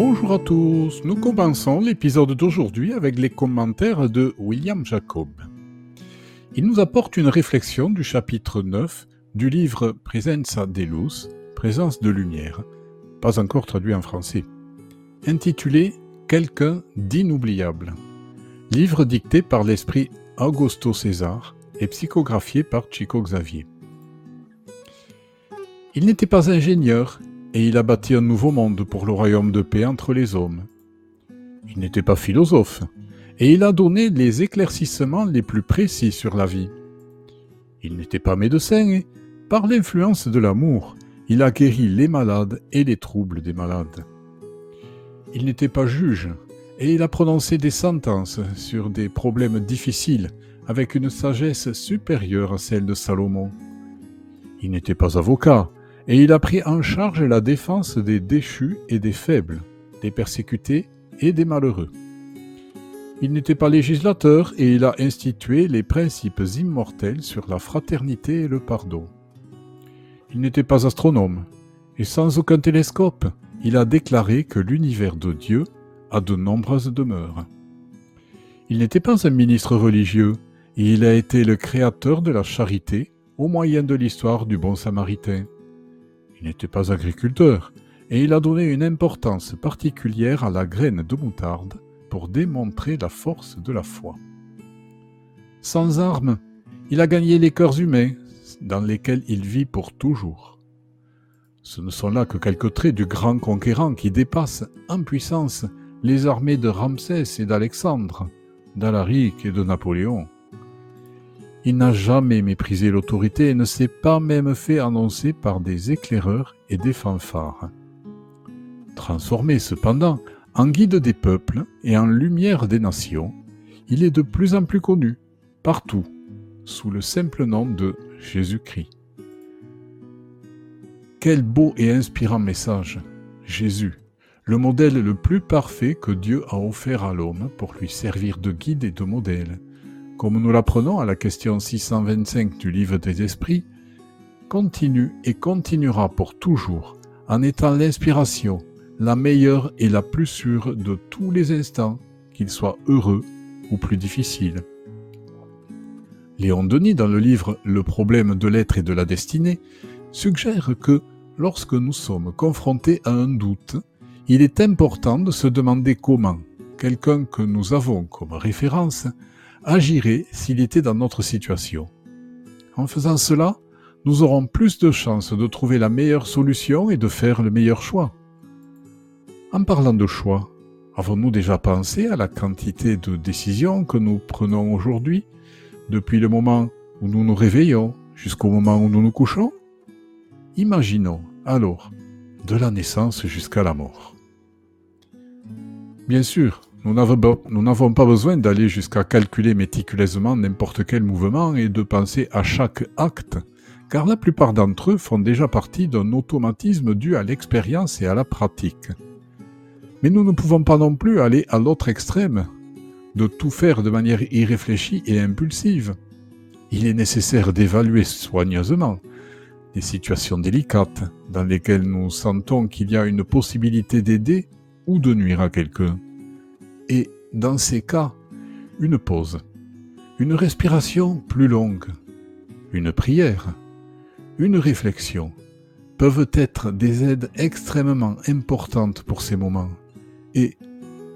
Bonjour à tous, nous commençons l'épisode d'aujourd'hui avec les commentaires de William Jacob. Il nous apporte une réflexion du chapitre 9 du livre Presenza de Luz, Présence de lumière, pas encore traduit en français, intitulé Quelqu'un d'inoubliable. Livre dicté par l'esprit Augusto César et psychographié par Chico Xavier. Il n'était pas ingénieur et il a bâti un nouveau monde pour le royaume de paix entre les hommes. Il n'était pas philosophe et il a donné les éclaircissements les plus précis sur la vie. Il n'était pas médecin et, par l'influence de l'amour, il a guéri les malades et les troubles des malades. Il n'était pas juge et il a prononcé des sentences sur des problèmes difficiles avec une sagesse supérieure à celle de Salomon. Il n'était pas avocat et il a pris en charge la défense des déchus et des faibles, des persécutés et des malheureux. Il n'était pas législateur et il a institué les principes immortels sur la fraternité et le pardon. Il n'était pas astronome, et sans aucun télescope, il a déclaré que l'univers de Dieu a de nombreuses demeures. Il n'était pas un ministre religieux, et il a été le créateur de la charité au moyen de l'histoire du bon samaritain. Il n'était pas agriculteur, et il a donné une importance particulière à la graine de moutarde pour démontrer la force de la foi. Sans armes, il a gagné les cœurs humains, dans lesquels il vit pour toujours. Ce ne sont là que quelques traits du grand conquérant qui dépasse en puissance les armées de Ramsès et d'Alexandre, d'Alaric et de Napoléon. Il n'a jamais méprisé l'autorité et ne s'est pas même fait annoncer par des éclaireurs et des fanfares. Transformé cependant en guide des peuples et en lumière des nations, il est de plus en plus connu, partout, sous le simple nom de Jésus-Christ. Quel beau et inspirant message Jésus, le modèle le plus parfait que Dieu a offert à l'homme pour lui servir de guide et de modèle comme nous l'apprenons à la question 625 du livre des esprits, continue et continuera pour toujours en étant l'inspiration, la meilleure et la plus sûre de tous les instants, qu'ils soient heureux ou plus difficiles. Léon Denis, dans le livre Le problème de l'être et de la destinée, suggère que lorsque nous sommes confrontés à un doute, il est important de se demander comment quelqu'un que nous avons comme référence agirait s'il était dans notre situation. En faisant cela, nous aurons plus de chances de trouver la meilleure solution et de faire le meilleur choix. En parlant de choix, avons-nous déjà pensé à la quantité de décisions que nous prenons aujourd'hui, depuis le moment où nous nous réveillons jusqu'au moment où nous nous couchons? Imaginons alors de la naissance jusqu'à la mort. Bien sûr, nous n'avons pas besoin d'aller jusqu'à calculer méticuleusement n'importe quel mouvement et de penser à chaque acte, car la plupart d'entre eux font déjà partie d'un automatisme dû à l'expérience et à la pratique. Mais nous ne pouvons pas non plus aller à l'autre extrême, de tout faire de manière irréfléchie et impulsive. Il est nécessaire d'évaluer soigneusement les situations délicates dans lesquelles nous sentons qu'il y a une possibilité d'aider ou de nuire à quelqu'un et, dans ces cas, une pause, une respiration plus longue, une prière, une réflexion peuvent être des aides extrêmement importantes pour ces moments. Et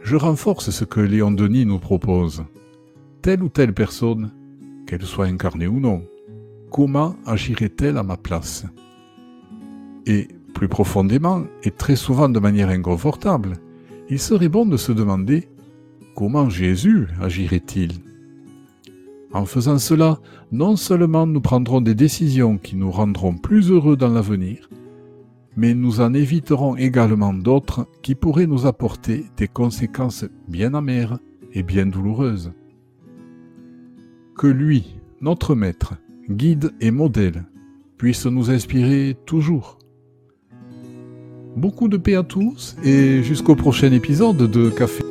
je renforce ce que Léon Denis nous propose. Telle ou telle personne, qu'elle soit incarnée ou non, comment agirait-elle à ma place? Et plus profondément, et très souvent de manière inconfortable, il serait bon de se demander Comment Jésus agirait-il? En faisant cela, non seulement nous prendrons des décisions qui nous rendront plus heureux dans l'avenir, mais nous en éviterons également d'autres qui pourraient nous apporter des conséquences bien amères et bien douloureuses. Que lui, notre Maître, guide et modèle, puisse nous inspirer toujours. Beaucoup de paix à tous et jusqu'au prochain épisode de Café.